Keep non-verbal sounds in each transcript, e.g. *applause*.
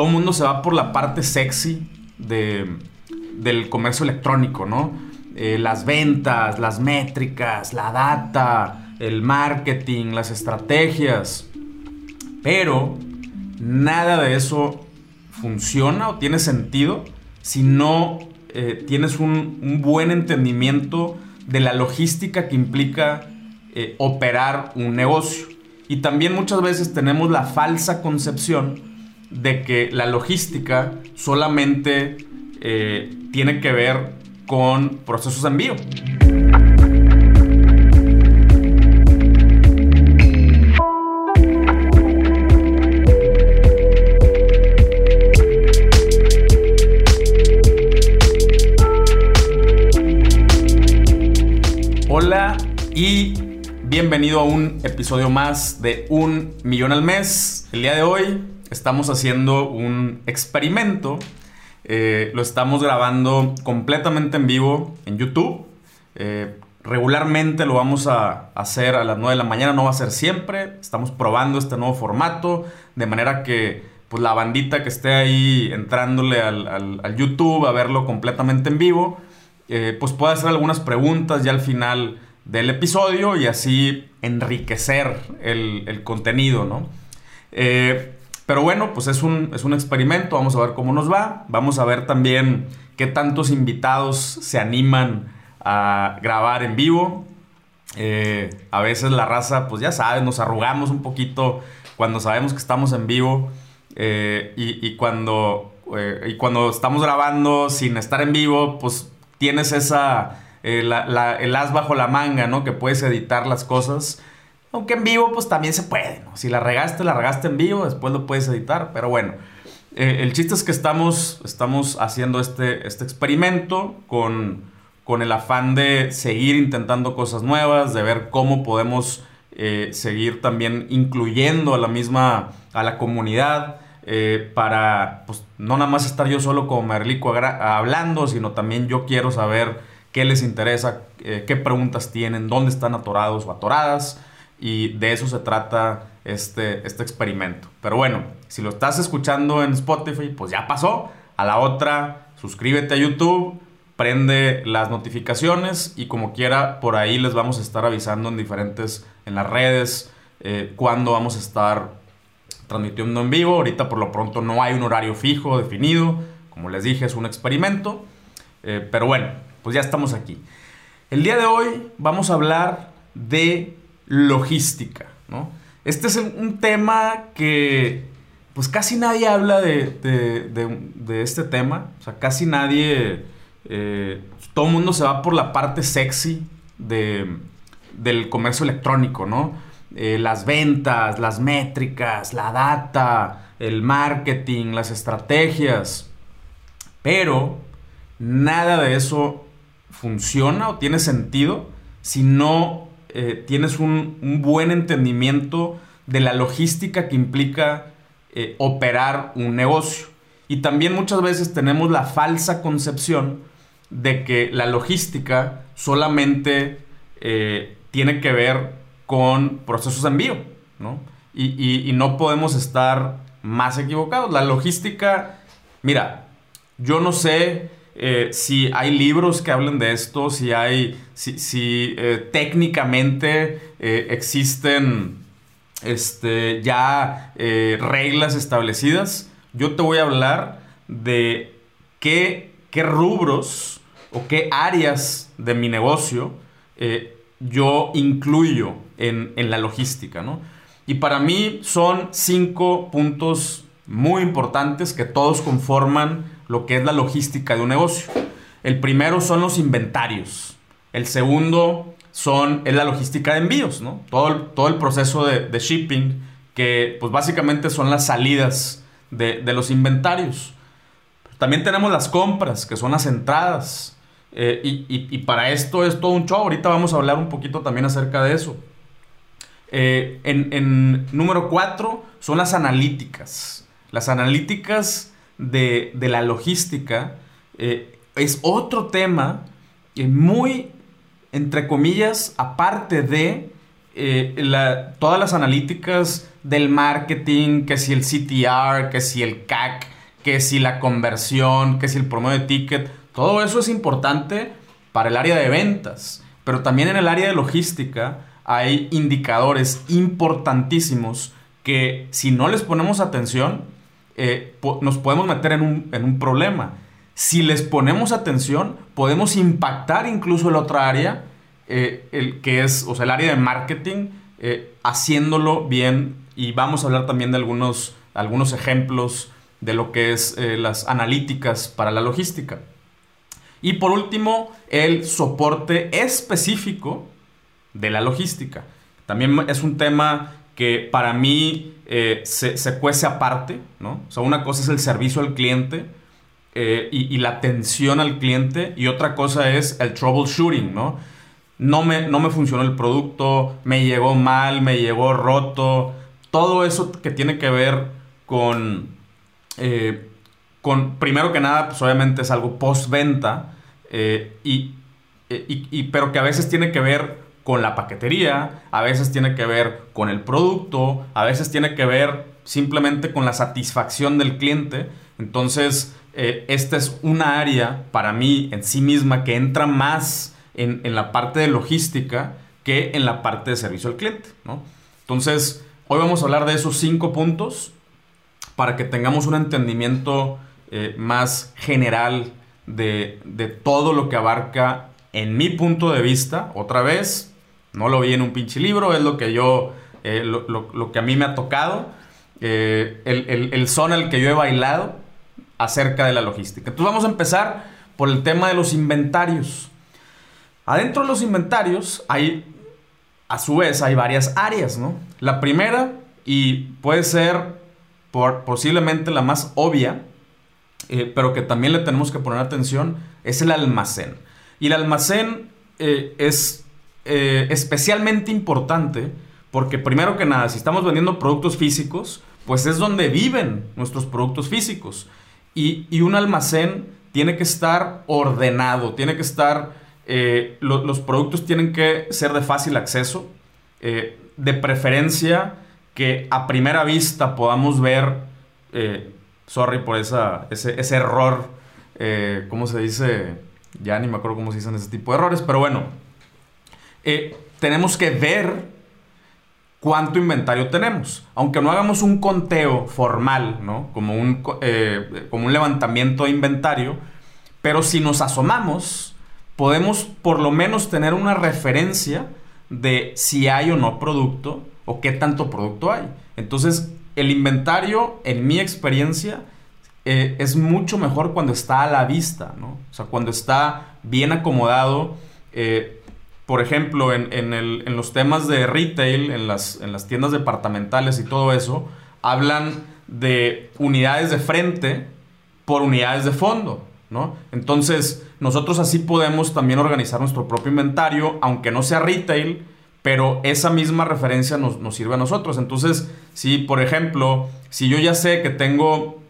todo el mundo se va por la parte sexy de, del comercio electrónico, ¿no? Eh, las ventas, las métricas, la data, el marketing, las estrategias. Pero nada de eso funciona o tiene sentido si no eh, tienes un, buen entendimiento de la logística que implica eh, operar un negocio. Y también muchas veces tenemos la falsa concepción de que la logística solamente eh, tiene que ver con procesos de envío. Hola y bienvenido a un episodio más de Un Millón al Mes. El día de hoy estamos haciendo un experimento. Eh, lo estamos grabando completamente en vivo en YouTube. Eh, regularmente lo vamos a hacer a las 9 de la mañana, no va a ser siempre. Estamos probando este nuevo formato de manera que pues, la bandita que esté ahí entrándole al, YouTube a verlo completamente en vivo, eh, pues pueda hacer algunas preguntas ya al final del episodio y así enriquecer el, el contenido, ¿no? Pero bueno, pues es un, es un experimento, vamos a ver cómo nos va. Vamos a ver también qué tantos invitados se animan a grabar en vivo. Eh, a veces la raza, pues ya sabes, nos arrugamos un poquito cuando sabemos que estamos en vivo eh, y, cuando, eh, y cuando estamos grabando sin estar en vivo, pues tienes esa, el as bajo la manga, ¿no? Que puedes editar las cosas. Aunque en vivo, pues también se puede. Si la regaste, la regaste en vivo, después lo puedes editar, pero bueno. Eh, el chiste es que estamos, estamos haciendo este, este experimento con, con el afán de seguir intentando cosas nuevas, de ver cómo podemos eh, seguir también incluyendo a la misma, a la comunidad, eh, para, pues, no nada más estar yo solo como Merlico hablando, sino también yo quiero saber qué les interesa, qué preguntas tienen, dónde están atorados o atoradas. Y de eso se trata este, este experimento. Pero bueno, si lo estás escuchando en Spotify, pues ya pasó. A la otra, suscríbete a YouTube, prende las notificaciones y como quiera, por ahí les vamos a estar avisando en diferentes, en las redes, eh, cuándo vamos a estar transmitiendo en vivo. Ahorita por lo pronto no hay un horario fijo definido. Como les dije, es un experimento. Eh, pero bueno, pues ya estamos aquí. El día de hoy vamos a hablar de logística, ¿no? Este es un tema que pues casi nadie habla de, este tema, o sea, casi nadie, eh, todo el mundo se va por la parte sexy del comercio electrónico, ¿no? Eh, las ventas, las métricas, la data, el marketing, las estrategias, pero nada de eso funciona o tiene sentido si no eh, tienes un, buen entendimiento de la logística que implica eh, operar un negocio. Y también muchas veces tenemos la falsa concepción de que la logística solamente eh, tiene que ver con procesos de envío, y no podemos estar más equivocados. La logística, mira, yo no sé eh, si hay libros que hablen de esto, si hay, si, eh, técnicamente eh, existen este, ya reglas establecidas, yo te voy a hablar de qué, qué rubros o qué áreas de mi negocio yo incluyo en, en la logística, ¿no? Y para mí son cinco puntos muy importantes que todos conforman lo que es la logística de un negocio. El primero son los inventarios. El segundo son, es la logística de envíos, ¿no? Todo el, todo el proceso de, shipping, que pues básicamente son las salidas de, los inventarios. También tenemos las compras, que son las entradas. Eh, y, para esto es todo un show. Ahorita vamos a hablar un poquito también acerca de eso. Eh, en, número cuatro son las analíticas. Las analíticas de, la logística eh, es otro tema muy, entre comillas, aparte de todas las analíticas del marketing, que si el CTR, que si el CAC, que si la conversión, que si el promedio de ticket, todo eso es importante para el área de ventas, pero también en el área de logística hay indicadores importantísimos que si no les ponemos atención, eh, nos podemos meter en un, problema. Si les ponemos atención, podemos impactar incluso el otra área, eh, el, que es, o sea, el área de marketing, eh, haciéndolo bien. Y vamos a hablar también de algunos, algunos ejemplos de lo que es las analíticas para la logística. Y por último, el soporte específico de la logística. También es un tema que para mí eh, se, cuece aparte, ¿no? O sea, una cosa es el servicio al cliente eh, y, la atención al cliente y otra cosa es el troubleshooting, ¿no? No me, no me funcionó el producto, me llegó mal, me llegó roto, todo eso que tiene que ver con, eh, con primero que nada, pues obviamente es algo postventa, y, y, pero que a veces tiene que ver con la paquetería, a veces tiene que ver con el producto, a veces tiene que ver simplemente con la satisfacción del cliente. Entonces, eh, esta es una área para mí en sí misma que entra más en, la parte de logística que en la parte de servicio al cliente. Entonces, hoy vamos a hablar de esos cinco puntos para que tengamos un entendimiento eh, más general de, de todo lo que abarca en mi punto de vista, otra vez, no lo vi en un pinche libro, es lo que yo, eh, lo, que a mí me ha tocado, eh, el, son al que yo he bailado acerca de la logística. Entonces vamos a empezar por el tema de los inventarios. Adentro de los inventarios hay, a su vez, hay varias áreas, ¿no? La primera, y puede ser por, posiblemente la más obvia, eh, pero que también le tenemos que poner atención, es el almacén. Y el almacén es eh, especialmente importante porque primero que nada, si estamos vendiendo productos físicos, pues es donde viven nuestros productos físicos. Y, un almacén tiene que estar ordenado, tiene que estar, eh, los productos tienen que ser de fácil acceso, eh, de preferencia que a primera vista podamos ver, sorry por esa, ese, ese error, ¿cómo se dice? Ya ni me acuerdo cómo se dicen ese tipo de errores, pero bueno, eh, tenemos que ver cuánto inventario tenemos. Aunque no hagamos un conteo formal, ¿no? Como un, eh, como un levantamiento de inventario, pero si nos asomamos, podemos por lo menos tener una referencia de si hay o no producto o qué tanto producto hay. Entonces, el inventario, en mi experiencia, eh, es mucho mejor cuando está a la vista, ¿no? O sea, cuando está bien acomodado por ejemplo, en, los temas de retail, en las, en las tiendas departamentales y todo eso, hablan de unidades de frente por unidades de fondo, ¿no? Entonces, nosotros así podemos también organizar nuestro propio inventario, aunque no sea retail, pero esa misma referencia nos, nos sirve a nosotros. Entonces, si, por ejemplo, si yo ya sé que tengo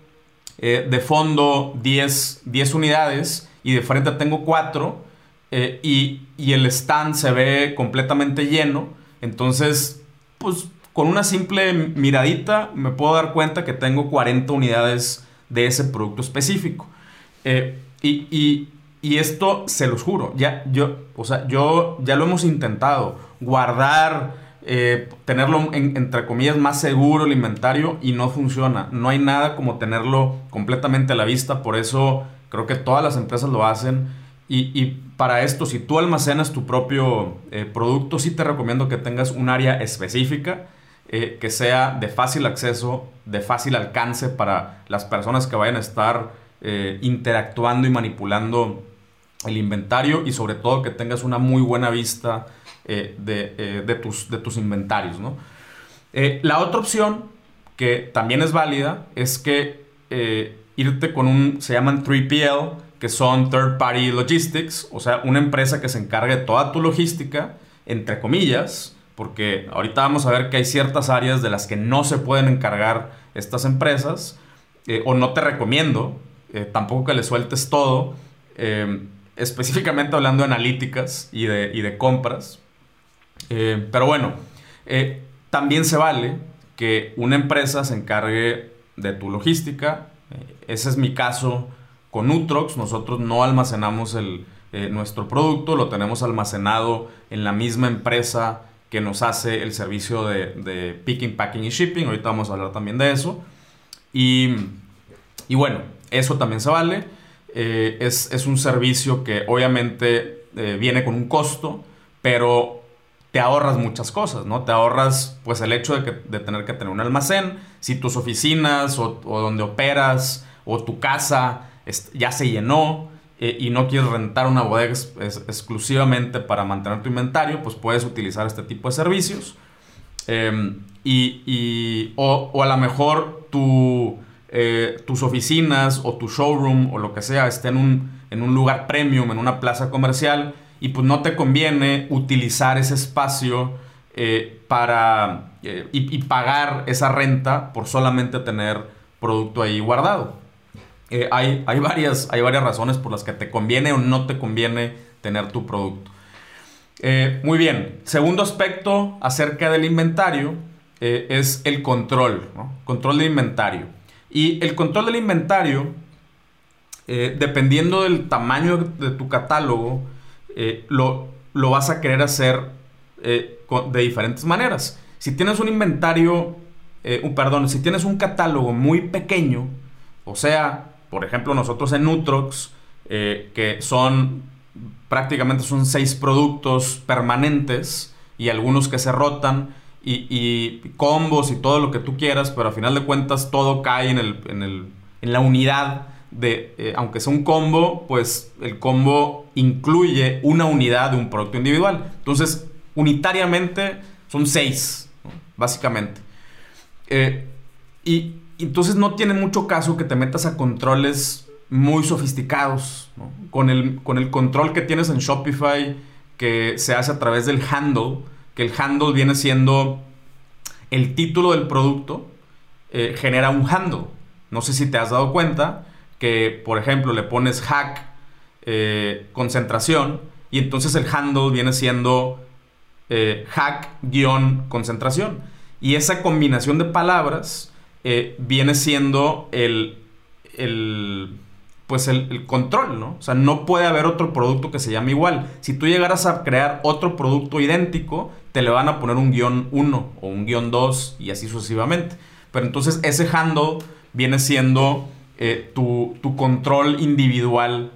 eh, de fondo 10, 10 unidades y de frente tengo 4, eh, y, el stand se ve completamente lleno. Entonces, pues con una simple miradita me puedo dar cuenta que tengo 40 unidades de ese producto específico. Eh, y, esto se los juro, ya, yo, o sea, yo ya lo hemos intentado, guardar, eh, tenerlo entre comillas más seguro el inventario y no funciona. No hay nada como tenerlo completamente a la vista, por eso creo que todas las empresas lo hacen y, para esto, si tú almacenas tu propio eh, producto, sí te recomiendo que tengas un área específica eh, que sea de fácil acceso, de fácil alcance para las personas que vayan a estar eh, interactuando y manipulando el inventario y sobre todo que tengas una muy buena vista de, tus, inventarios. la otra opción que también es válida es que irte con un, se llaman 3PL, que son Third Party Logistics, o sea, una empresa que se encargue de toda tu logística, entre comillas, porque ahorita vamos a ver que hay ciertas áreas de las que no se pueden encargar estas empresas, eh, o no te recomiendo, eh, tampoco que le sueltes todo, eh, específicamente hablando de analíticas y de, y de compras. pero bueno, también se vale que una empresa se encargue de tu logística. ese es mi caso con Utrox. Nosotros no almacenamos el, nuestro producto, lo tenemos almacenado en la misma empresa que nos hace el servicio de, picking, packing y shipping. Ahorita vamos a hablar también de eso. Y, bueno, eso también se vale. Eh, es, un servicio que obviamente eh, viene con un costo, pero te ahorras muchas cosas, ¿no? Te ahorras pues el hecho de, tener que tener un almacén, si tus oficinas o, donde operas o tu casa ya se llenó, eh, y no quieres rentar una bodega exclusivamente para mantener tu inventario, pues puedes utilizar este tipo de servicios. Em, y, o, a lo mejor eh, tus oficinas o tu showroom o lo que sea esté en un, lugar premium, en una plaza comercial, y pues no te conviene utilizar ese espacio eh, para y, pagar esa renta por solamente tener producto ahí guardado. Eh, hay, hay, varias, hay varias razones por las que te conviene o no te conviene tener tu producto. Eh, muy bien, segundo aspecto acerca del inventario eh, es el control, control de inventario. Y el control del inventario, dependiendo del tamaño de tu catálogo, lo, lo, vas a querer hacer de diferentes maneras. Si tienes un inventario, perdón, si tienes un catálogo muy pequeño, o sea, por ejemplo, nosotros en Nutrox, eh, que son prácticamente son seis productos permanentes y algunos que se rotan y, combos y todo lo que tú quieras, pero a final de cuentas todo cae en, el, en, la unidad de, eh, aunque sea un combo, pues el combo incluye una unidad de un producto individual. Entonces, unitariamente son seis, básicamente. Eh, y entonces no tiene mucho caso que te metas a controles muy sofisticados. Con, el, con el control que tienes en Shopify, que se hace a través del handle, que el handle viene siendo el título del producto, eh, genera un handle. No sé si te has dado cuenta que, por ejemplo, le pones hack eh, concentración y entonces el handle viene siendo eh, hack-concentración. Y esa combinación de palabras eh, viene siendo el, el pues el, control, ¿no? O sea, no puede haber otro producto que se llame igual. Si tú llegaras a crear otro producto idéntico, te le van a poner un guion 1 o un guion 2 y así sucesivamente. Pero entonces ese handle viene siendo eh, tu, control individual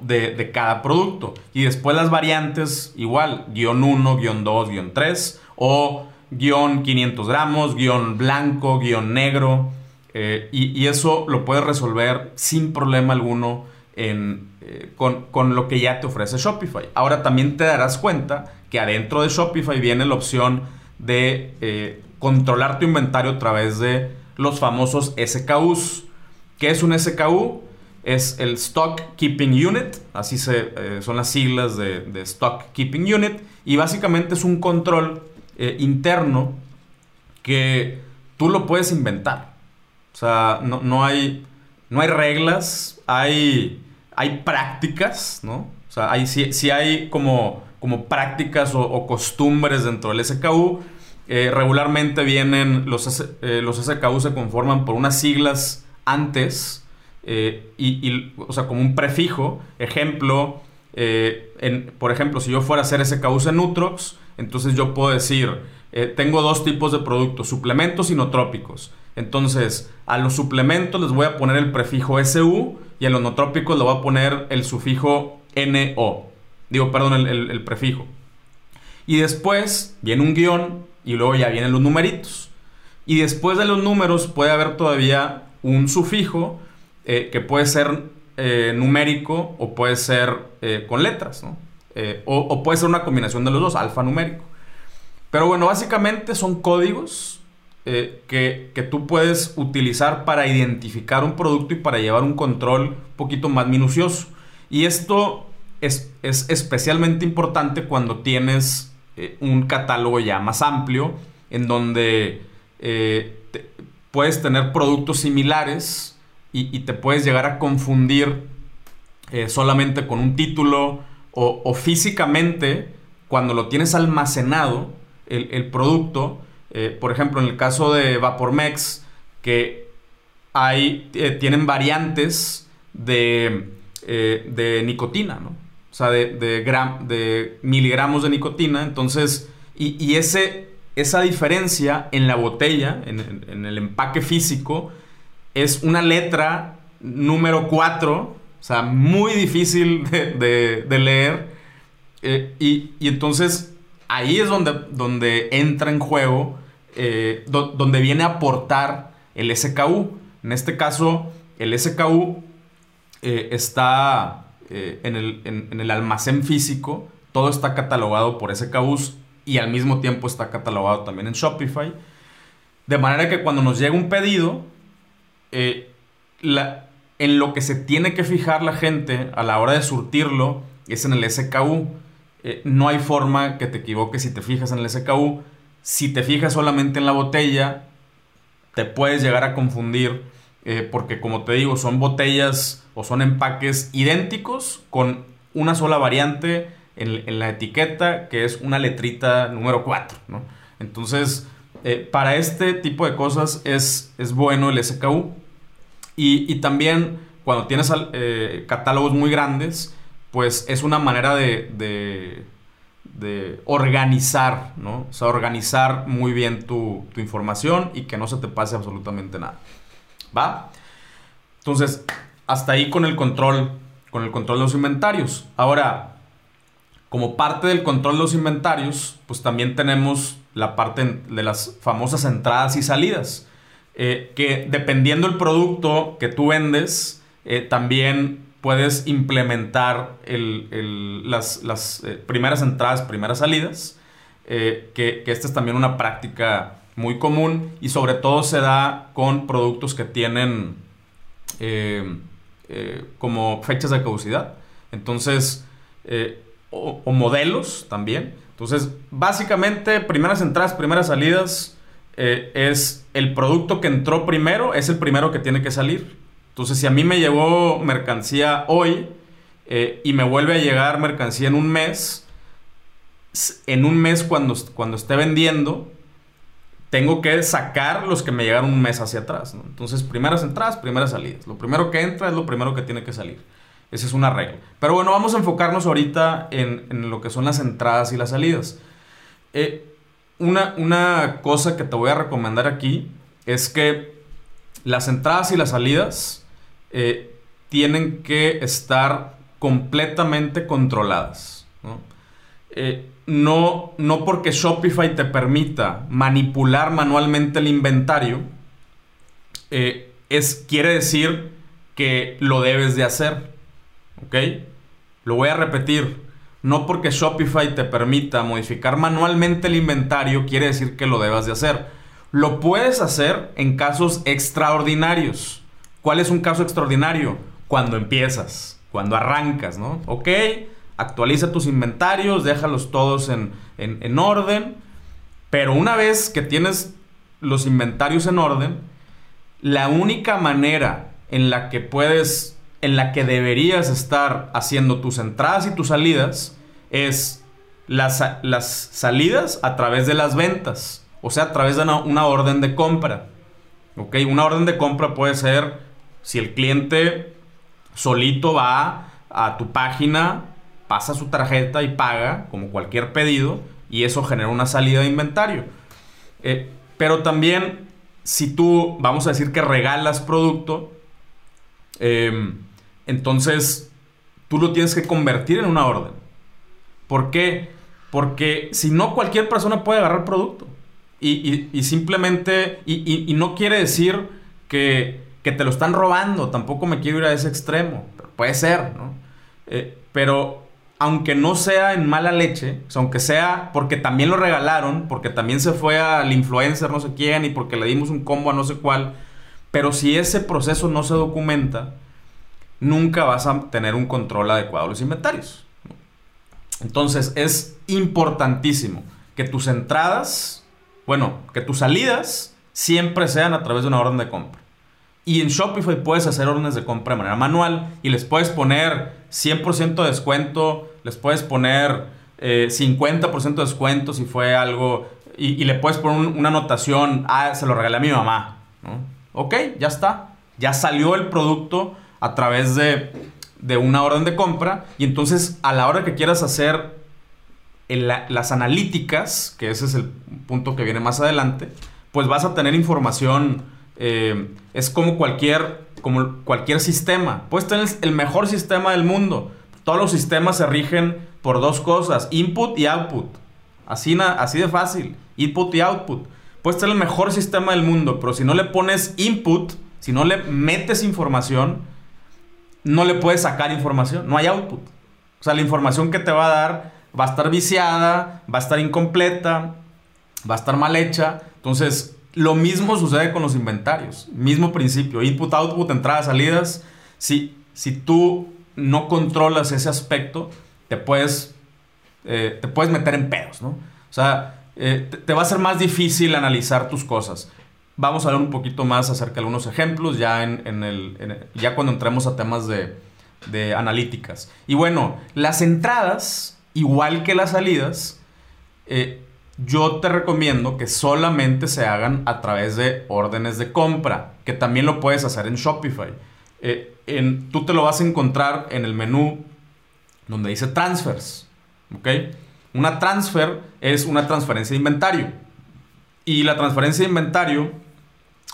de, de, cada producto. Y después las variantes, igual, guion 1, guion 2, guion 3 o guion 500 gramos, guion blanco, guion negro. Eh, y, eso lo puedes resolver sin problema alguno eh, con, lo que ya te ofrece Shopify. Ahora también te darás cuenta que adentro de Shopify viene la opción de eh, controlar tu inventario a través de los famosos SKUs. ¿Qué es un SKU? Es el Stock Keeping Unit, así se, son las siglas de, de Stock Keeping Unit, y básicamente es un control eh, interno que tú lo puedes inventar. O sea, no, hay, no hay reglas, hay, hay prácticas, ¿no? O sea, hay, si, hay como, como prácticas o, costumbres dentro del SKU. Eh, regularmente vienen, los, eh, los SKU se conforman por unas siglas antes, y, o sea, como un prefijo. Ejemplo, en, por ejemplo, si yo fuera a hacer SKUs en Nutrox, entonces yo puedo decir, eh, tengo dos tipos de productos, suplementos y notrópicos. Entonces, a los suplementos les voy a poner el prefijo SU y a los notrópicos le voy a poner el sufijo NO. Digo, perdón, el, prefijo. Y después viene un guion y luego ya vienen los numeritos. Y después de los números puede haber todavía un sufijo eh, que puede ser eh, numérico o puede ser con letras. Eh, o, puede ser una combinación de los dos, alfanumérico. Pero bueno, básicamente son códigos eh, que, tú puedes utilizar para identificar un producto y para llevar un control un poquito más minucioso. Y esto es, especialmente importante cuando tienes eh, un catálogo ya más amplio, en donde puedes tener productos similares y, te puedes llegar a confundir solamente con un título o, físicamente, cuando lo tienes almacenado, el, producto. Eh, por ejemplo, en el caso de VaporMex, que hay, eh, tienen variantes de, de nicotina, ¿no? O sea, de, de, miligramos de nicotina. Entonces, y, ese, esa diferencia en la botella, en, el empaque físico, es una letra número 4, o sea, muy difícil de, leer. Eh, y, entonces ahí es donde, donde entra en juego, eh, donde viene a aportar el SKU. En este caso, el SKU eh, está en el, en, el, almacén físico, todo está catalogado por SKUs y al mismo tiempo está catalogado también en Shopify. De manera que cuando nos llega un pedido, la, en lo que se tiene que fijar la gente a la hora de surtirlo es en el SKU. Eh, no hay forma que te equivoques si te fijas en el SKU. Si te fijas solamente en la botella, te puedes llegar a confundir eh, porque como te digo, son botellas o son empaques idénticos con una sola variante en, la etiqueta que es una letrita número 4. Entonces, eh, para este tipo de cosas es, es bueno el SKU. Y, también cuando tienes eh, catálogos muy grandes, pues es una manera de, organizar, ¿no? O sea, organizar muy bien tu, tu, información y que no se te pase absolutamente nada. ¿Va? Entonces, hasta ahí con el control, con el control de los inventarios. Ahora, como parte del control de los inventarios, pues también tenemos la parte de las famosas entradas y salidas. Eh, que dependiendo del producto que tú vendes, eh, también puedes implementar las, eh, primeras entradas, primeras salidas, que, esta es también una práctica muy común y sobre todo se da con productos que tienen como fechas de caducidad. Entonces, o modelos también. Entonces, básicamente, primeras entradas, primeras salidas, eh, es el producto que entró primero, es el primero que tiene que salir. Entonces, si a mí me llegó mercancía hoy eh, y me vuelve a llegar mercancía en un mes, en un mes cuando, cuando esté vendiendo, tengo que sacar los que me llegaron un mes hacia atrás. Entonces, primeras entradas, primeras salidas. Lo primero que entra es lo primero que tiene que salir. Esa es una regla. Pero bueno, vamos a enfocarnos ahorita en, en lo que son las entradas y las salidas. Eh, una, cosa que te voy a recomendar aquí es que las entradas y las salidas eh, tienen que estar completamente controladas. Eh, ¿no? no, porque Shopify te permita manipular manualmente el inventario, eh, es, quiere decir que lo debes de hacer. ¿Ok? Lo voy a repetir. No porque Shopify te permita modificar manualmente el inventario quiere decir que lo debas de hacer. Lo puedes hacer en casos extraordinarios. ¿Cuál es un caso extraordinario? Cuando empiezas, cuando arrancas, ¿no? Ok, actualiza tus inventarios, déjalos todos en, en orden. Pero una vez que tienes los inventarios en orden, la única manera en la que puedes en la que deberías estar haciendo tus entradas y tus salidas es las, las salidas a través de las ventas, o sea, a través de una, orden de compra. ¿Ok? Una orden de compra puede ser si el cliente solito va a tu página, pasa su tarjeta y paga, como cualquier pedido, y eso genera una salida de inventario. Eh, pero también, si tú, vamos a decir que regalas producto, eh, entonces, tú lo tienes que convertir en una orden. ¿Por qué? Porque si no, cualquier persona puede agarrar producto. Y, simplemente, y, no quiere decir que, te lo están robando, tampoco me quiero ir a ese extremo. puede ser, ¿no? Eh, pero aunque no sea en mala leche, aunque sea porque también lo regalaron, porque también se fue al influencer no sé quién y porque le dimos un combo a no sé cuál, pero si ese proceso no se documenta, nunca vas a tener un control adecuado de los inventarios. Entonces es importantísimo que tus entradas, bueno, que tus salidas siempre sean a través de una orden de compra. Y en Shopify puedes hacer órdenes de compra de manera manual y les puedes poner 100% de descuento, les puedes poner 50% eh, de descuento si fue algo y, le puedes poner una anotación, ah, se lo regalé a mi mamá. ¿no? Ok, ya está. Ya salió el producto a través de, de una orden de compra y entonces a la hora que quieras hacer las analíticas, que ese es el punto que viene más adelante, pues vas a tener información, eh, es como cualquier, como cualquier sistema. Puedes tener el mejor sistema del mundo. Todos los sistemas se rigen por dos cosas, input y output. Así, así de fácil, input y output. Puedes tener el mejor sistema del mundo, pero si no le pones input, si no le metes información, no le puedes sacar información, no hay output. O sea, la información que te va a dar va a estar viciada, va a estar incompleta, va a estar mal hecha. Entonces, lo mismo sucede con los inventarios. Mismo principio, input, output, entradas, salidas. Si, si tú no controlas ese aspecto, te puedes, eh, te puedes meter en pedos, ¿no? O sea, eh, te, va a ser más difícil analizar tus cosas. Vamos a ver un poquito más acerca de algunos ejemplos ya, en, el, ya cuando entremos a temas de, de analíticas. Y bueno, las entradas, igual que las salidas, eh, yo te recomiendo que solamente se hagan a través de órdenes de compra, que también lo puedes hacer en Shopify. Eh, en, tú te lo vas a encontrar en el menú donde dice transfers. ¿Ok? Una transfer es una transferencia de inventario. Y la transferencia de inventario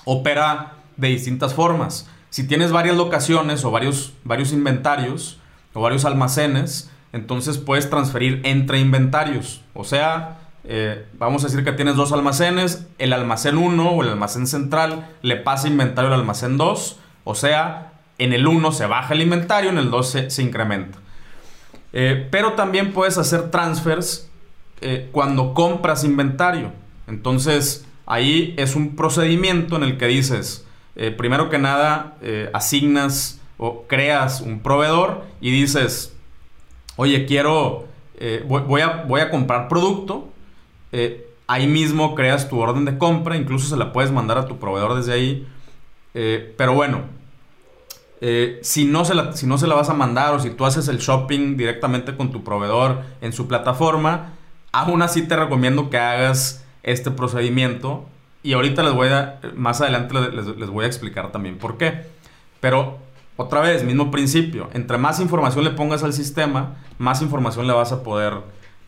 opera de distintas formas. Si tienes varias locaciones o varios, varios inventarios o varios almacenes, entonces puedes transferir entre inventarios. O sea, eh, vamos a decir que tienes dos almacenes, el almacén 1 o el almacén central le pasa inventario al almacén 2, o sea, en el 1 se baja el inventario, en el 2 se, incrementa. Eh, pero también puedes hacer transfers eh, cuando compras inventario. Entonces, ahí es un procedimiento en el que dices, primero que nada, asignas o creas un proveedor y dices, oye, quiero, voy, a, voy a comprar producto eh, ahí mismo creas tu orden de compra, incluso se la puedes mandar a tu proveedor desde ahí. Eh, pero bueno, eh, si, no se la, si no se la vas a mandar o si tú haces el shopping directamente con tu proveedor en su plataforma, aún así te recomiendo que hagas este procedimiento. Y ahorita les voy a, más adelante les, les voy a explicar también por qué. Pero otra vez, mismo principio. Entre más información le pongas al sistema, más información le vas a poder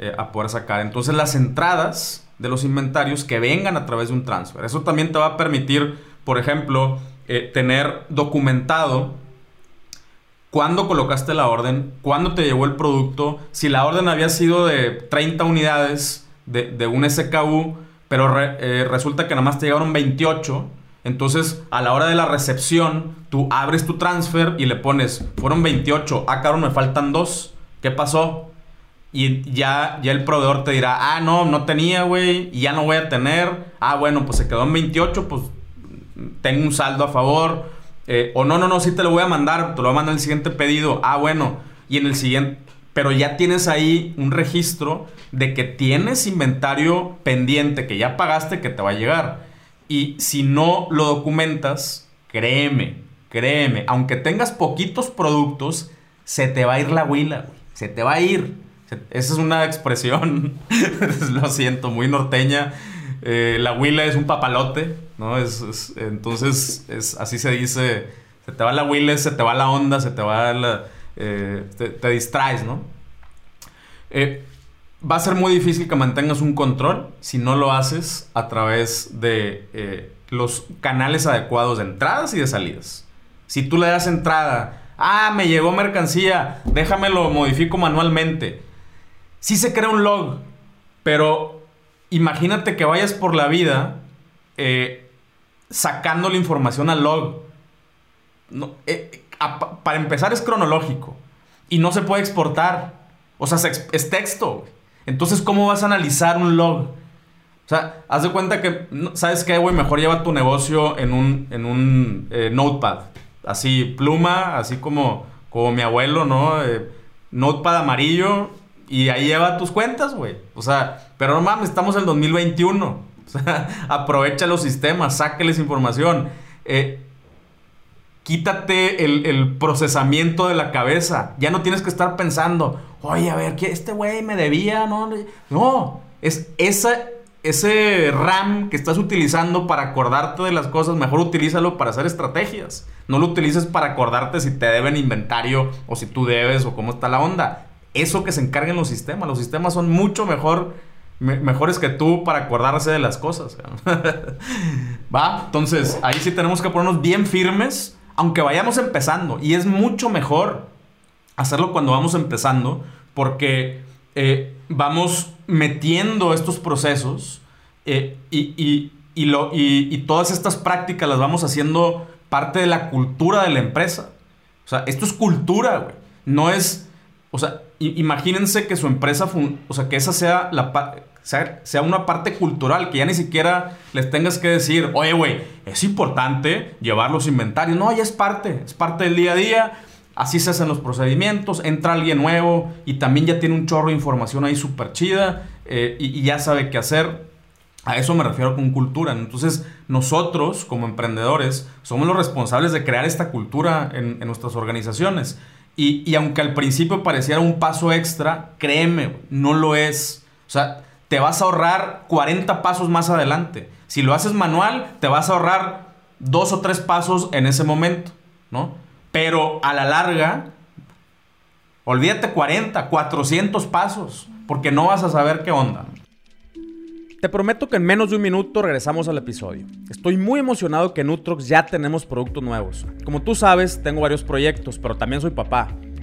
eh, a poder sacar. Entonces las entradas de los inventarios que vengan a través de un transfer. Eso también te va a permitir, por ejemplo, eh, tener documentado cuándo colocaste la orden, cuándo te llegó el producto, si la orden había sido de 30 unidades de, un SKU, pero eh, resulta que nada más te llegaron 28. Entonces, a la hora de la recepción, tú abres tu transfer y le pones, fueron 28, ah, caro, me faltan dos. ¿Qué pasó? Y ya, ya el proveedor te dirá, ah, no, no tenía, güey, y ya no voy a tener. Ah, bueno, pues se quedó en 28, pues tengo un saldo a favor. Eh, o no, no, no, sí te lo voy a mandar, te lo voy a mandar el siguiente pedido. Ah, bueno, y en el siguiente, pero ya tienes ahí un registro de que tienes inventario pendiente, que ya pagaste, que te va a llegar. Y si no lo documentas, créeme, créeme, aunque tengas poquitos productos, se te va a ir la huila. Se te va a ir. Esa es una expresión, *laughs* lo siento, muy norteña. Eh, la huila es un papalote, ¿no? Es, entonces, es, así se dice, se te va la huila, se te va la onda, se te va la... Eh, te, distraes, ¿no? Eh, va a ser muy difícil que mantengas un control si no lo haces a través de los canales adecuados de entradas y de salidas. Si tú le das entrada, ah, me llegó mercancía, déjamelo, modifico manualmente sí se crea un log, pero imagínate que vayas por la vida eh, sacando la información al log. Eh, para empezar es cronológico y no se puede exportar. O sea, es texto. Entonces, ¿cómo vas a analizar un log? O sea, haz de cuenta que, ¿sabes qué, güey? Mejor lleva tu negocio en un, en un eh, notepad. Así, pluma, así como, como mi abuelo, ¿no? notepad amarillo, y ahí lleva tus cuentas, güey. O sea, pero no mames, estamos en 2021. *laughs* O sea, aprovecha los sistemas, sáqueles información. Eh, quítate el, procesamiento de la cabeza. Ya no tienes que estar pensando, oye, a ver, ¿qué, este güey me debía, ¿no? No, es ese RAM que estás utilizando para acordarte de las cosas, mejor utilízalo para hacer estrategias. No lo utilices para acordarte si te deben inventario o si tú debes o cómo está la onda. Eso que se encarguen los sistemas. Los sistemas son mucho mejor, mejores que tú para acordarse de las cosas. *laughs* Va, entonces ahí sí tenemos que ponernos bien firmes, aunque vayamos empezando. Y es mucho mejor hacerlo cuando vamos empezando, porque eh, vamos metiendo estos procesos eh, y, lo, y, todas estas prácticas las vamos haciendo parte de la cultura de la empresa. O sea, esto es cultura, güey. No es, o sea, imagínense que su empresa, o sea, que esa sea, la, sea, sea una parte cultural, que ya ni siquiera les tengas que decir, oye, güey, es importante llevar los inventarios. No, ya es parte, es parte del día a día Así se hacen los procedimientos, entra alguien nuevo y también ya tiene un chorro de información ahí súper chida eh, y, ya sabe qué hacer. A eso me refiero con cultura. Entonces, nosotros como emprendedores somos los responsables de crear esta cultura en, nuestras organizaciones. Y, y, aunque al principio pareciera un paso extra, créeme, no lo es. O sea, te vas a ahorrar 40 pasos más adelante. Si lo haces manual, te vas a ahorrar dos o tres pasos en ese momento, ¿no? Pero a la larga, olvídate 40, 400 pasos, porque no vas a saber qué onda. Te prometo que en menos de un minuto regresamos al episodio. Estoy muy emocionado que en Utrox ya tenemos productos nuevos. Como tú sabes, tengo varios proyectos, pero también soy papá.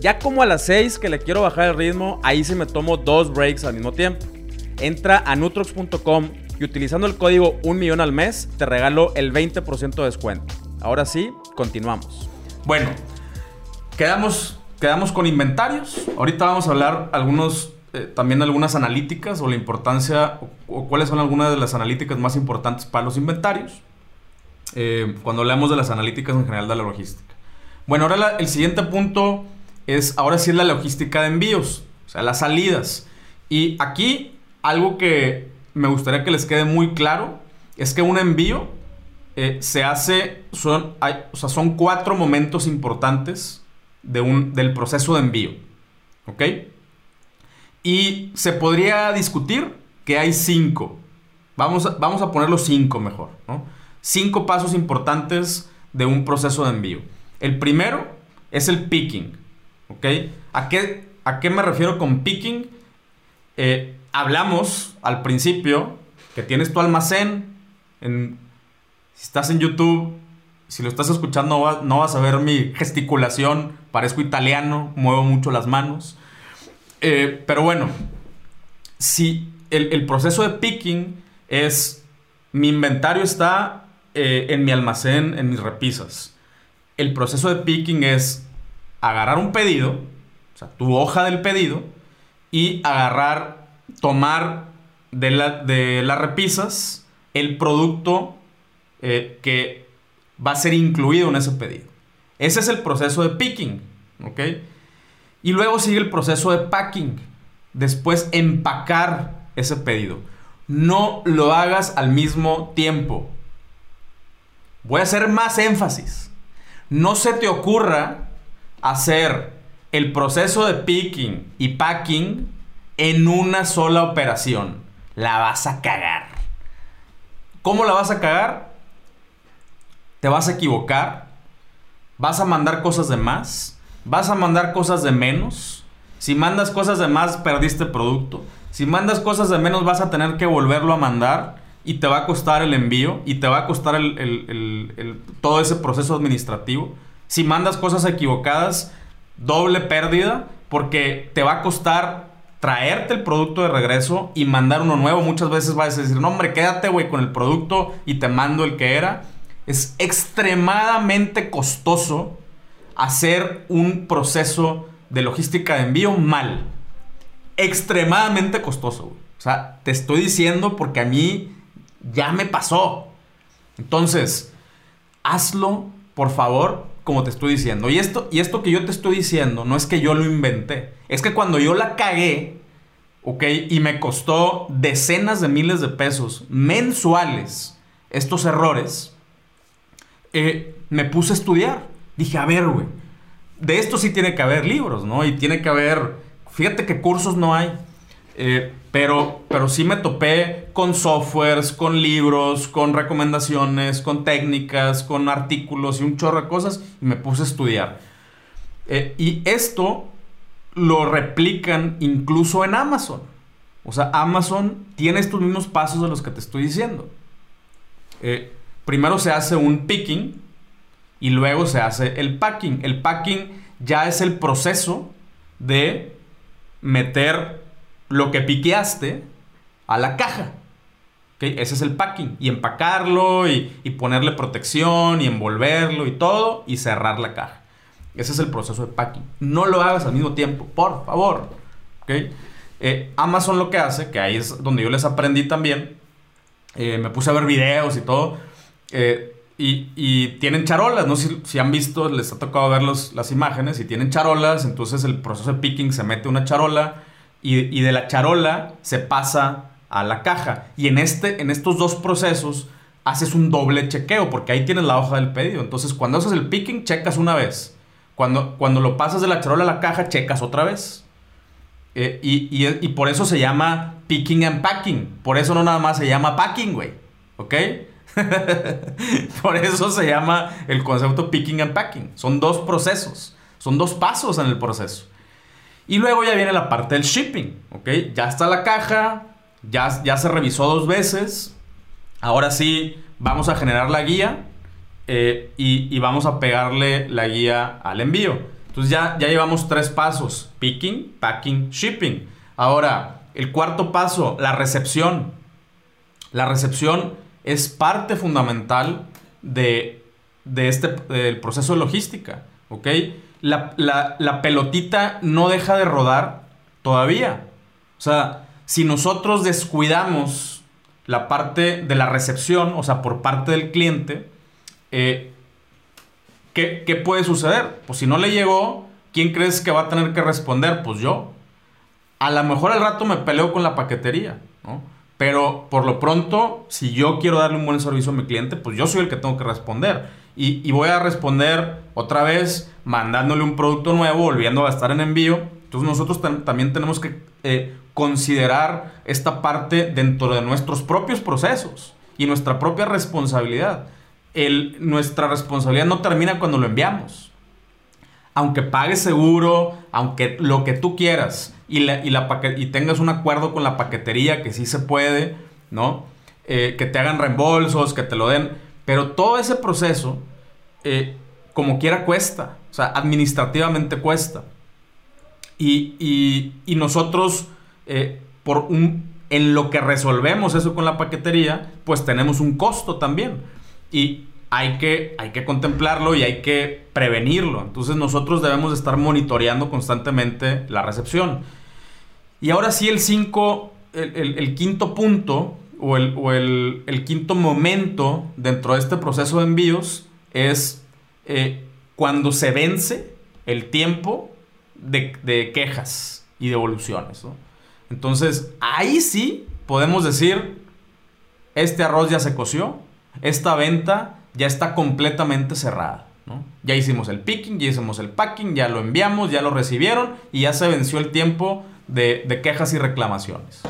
Ya como a las 6 que le quiero bajar el ritmo, ahí sí me tomo dos breaks al mismo tiempo. Entra a nutrox.com y utilizando el código 1 millón al mes te regalo el 20% de descuento. Ahora sí, continuamos. Bueno, quedamos quedamos con inventarios. Ahorita vamos a hablar algunos, eh, también algunas analíticas o la importancia o, cuáles son algunas de las analíticas más importantes para los inventarios. Eh, cuando hablamos de las analíticas en general de la logística. Bueno, ahora el siguiente punto es, ahora sí es la logística de envíos, o sea, las salidas. Y aquí algo que me gustaría que les quede muy claro es que un envío eh, se hace, son, o sea, son cuatro momentos importantes de un, del proceso de envío. ¿Ok? Y se podría discutir que hay cinco. Vamos a, vamos a poner los cinco mejor. Cinco pasos importantes de un proceso de envío. El primero es el picking. ¿Ok? ¿A qué, a qué me refiero con picking? Eh, hablamos al principio que tienes tu almacén. En, si estás en YouTube, si lo estás escuchando, no vas a ver mi gesticulación. Parezco italiano, muevo mucho las manos. Eh, pero bueno, si el, proceso de picking es mi inventario está eh, en mi almacén, en mis repisas. El proceso de picking es agarrar un pedido, o sea, tu hoja del pedido, y agarrar, tomar de, de las repisas el producto eh, que va a ser incluido en ese pedido. Ese es el proceso de picking, ¿ok? Y luego sigue el proceso de packing. Después empacar ese pedido. No lo hagas al mismo tiempo. Voy a hacer más énfasis. No se te ocurra hacer el proceso de picking y packing en una sola operación. La vas a cagar. ¿Cómo la vas a cagar? te vas a equivocar, vas a mandar cosas de más, vas a mandar cosas de menos. Si mandas cosas de más, perdiste producto. Si mandas cosas de menos, vas a tener que volverlo a mandar y te va a costar el envío y te va a costar todo ese proceso administrativo. Si mandas cosas equivocadas, doble pérdida porque te va a costar traerte el producto de regreso y mandar uno nuevo. Muchas veces vas a decir, no hombre, quédate, güey, con el producto y te mando el que era. Es extremadamente costoso hacer un proceso de logística de envío mal. Extremadamente costoso. O sea, te estoy diciendo porque a mí ya me pasó. Entonces, hazlo, por favor, como te estoy diciendo. Y esto, y esto que yo te estoy diciendo no es que yo lo inventé. Es que cuando yo la cagué, ¿ok? Y me costó decenas de miles de pesos mensuales estos errores, eh, me puse a estudiar. Dije, a ver, güey, de esto sí tiene que haber libros, ¿no? Y tiene que haber, fíjate que cursos no hay. Eh, pero, pero sí me topé con softwares, con libros, con recomendaciones, con técnicas, con artículos y un chorro de cosas y me puse a estudiar. Eh, y esto lo replican incluso en Amazon. O sea, Amazon tiene estos mismos pasos de los que te estoy diciendo. Eh, primero se hace un picking y luego se hace el packing. El packing ya es el proceso de meter lo que piqueaste a la caja. Ese es el packing. Y empacarlo y, ponerle protección y envolverlo y todo y cerrar la caja. Ese es el proceso de packing. No lo hagas al mismo tiempo, por favor. Eh, Amazon lo que hace, que ahí es donde yo les aprendí también, eh, me puse a ver videos y todo, eh, y, tienen charolas, no sé si, han visto, les ha tocado ver las imágenes, y tienen charolas, entonces el proceso de picking se mete una charola, y, de la charola se pasa a la caja. Y en, este, en estos dos procesos haces un doble chequeo porque ahí tienes la hoja del pedido. Entonces cuando haces el picking, checas una vez. Cuando, cuando lo pasas de la charola a la caja, checas otra vez. Eh, y, por eso se llama picking and packing. Por eso no nada más se llama packing, güey. ¿Ok? *laughs* por eso se llama el concepto picking and packing. Son dos procesos. Son dos pasos en el proceso. Y luego ya viene la parte del shipping, ¿ok? Ya está la caja, ya, ya se revisó dos veces. Ahora sí, vamos a generar la guía eh, y, vamos a pegarle la guía al envío. Entonces ya, ya llevamos tres pasos, picking, packing, shipping. Ahora, el cuarto paso, la recepción. La recepción es parte fundamental de, de este, del proceso de logística, ¿ok? la, pelotita no deja de rodar todavía. O sea, si nosotros descuidamos la parte de la recepción, o sea, por parte del cliente, eh, ¿qué, ¿qué, puede suceder? Pues si no le llegó, ¿quién crees que va a tener que responder? Pues yo. A lo mejor al rato me peleo con la paquetería, ¿no? Pero por lo pronto, si yo quiero darle un buen servicio a mi cliente, pues yo soy el que tengo que responder. Y, voy a responder otra vez mandándole un producto nuevo, volviendo a estar en envío. Entonces nosotros también tenemos que eh, considerar esta parte dentro de nuestros propios procesos y nuestra propia responsabilidad. El, nuestra responsabilidad no termina cuando lo enviamos. Aunque pagues seguro, aunque lo que tú quieras y, la, y, la y tengas un acuerdo con la paquetería que sí se puede, ¿no? Eh, que te hagan reembolsos, que te lo den pero todo ese proceso, eh, como quiera, cuesta. O sea, administrativamente cuesta. Y, nosotros, eh, por un, en lo que resolvemos eso con la paquetería, pues tenemos un costo también. Y hay que, hay que contemplarlo y hay que prevenirlo. Entonces nosotros debemos estar monitoreando constantemente la recepción. Y ahora sí, el, cinco, el quinto punto o, el, quinto momento dentro de este proceso de envíos es eh, cuando se vence el tiempo de, quejas y devoluciones. Entonces, ahí sí podemos decir, este arroz ya se coció, esta venta ya está completamente cerrada. Ya hicimos el picking, ya hicimos el packing, ya lo enviamos, ya lo recibieron y ya se venció el tiempo de, de quejas y reclamaciones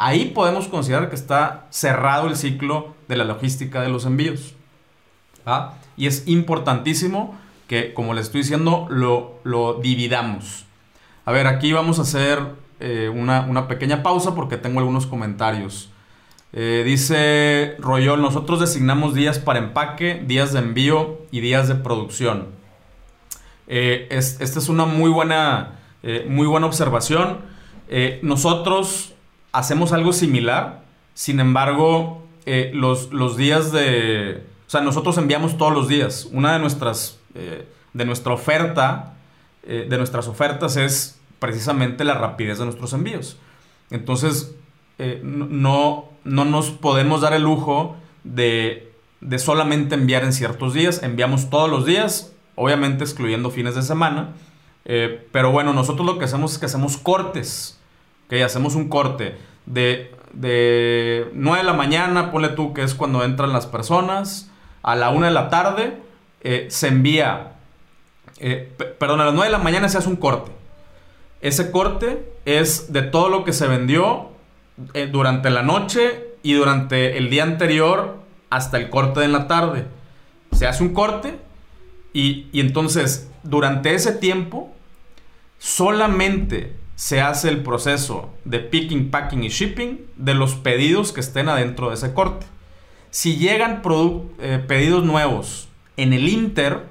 ahí podemos considerar que está cerrado el ciclo de la logística de los envíos. Y es importantísimo que, como les estoy diciendo, lo, dividamos. A ver, aquí vamos a hacer eh, una, pequeña pausa porque tengo algunos comentarios. Eh, dice Royol, nosotros designamos días para empaque, días de envío y días de producción. Eh, esta es una muy buena, muy buena observación. nosotros hacemos algo similar, sin embargo, los, los, días de... O sea, nosotros enviamos todos los días. Una de nuestras... Eh, de nuestra oferta, eh, de nuestras ofertas es precisamente la rapidez de nuestros envíos. Entonces, no, no nos podemos dar el lujo de, de solamente enviar en ciertos días. Enviamos todos los días, obviamente excluyendo fines de semana. Eh, pero bueno, nosotros lo que hacemos es que hacemos cortes. Que hacemos un corte de, de 9 de la mañana, ponle tú que es cuando entran las personas, a la 1 de la tarde eh, se envía, eh, perdón, a las 9 de la mañana se hace un corte. Ese corte es de todo lo que se vendió durante la noche y durante el día anterior hasta el corte de la tarde. Se hace un corte y, entonces durante ese tiempo solamente se hace el proceso de picking, packing y shipping de los pedidos que estén adentro de ese corte. Si llegan eh, pedidos nuevos en el inter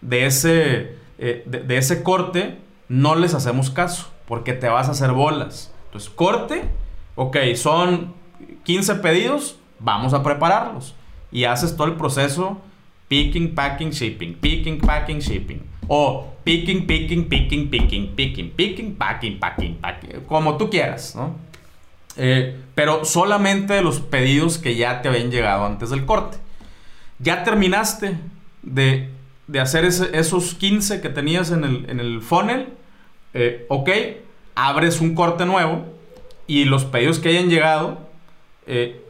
de ese, eh, de ese corte, no les hacemos caso porque te vas a hacer bolas. Entonces, corte, ok, son 15 pedidos, vamos a prepararlos. Y haces todo el proceso picking, packing, shipping, picking, packing, shipping. O picking, picking, picking, picking, picking, picking, packing, packing, packing. Como tú quieras, ¿no? Eh, pero solamente los pedidos que ya te habían llegado antes del corte. Ya terminaste de, hacer esos 15 que tenías en el, en el funnel. Eh, ok, abres un corte nuevo y los pedidos que hayan llegado eh,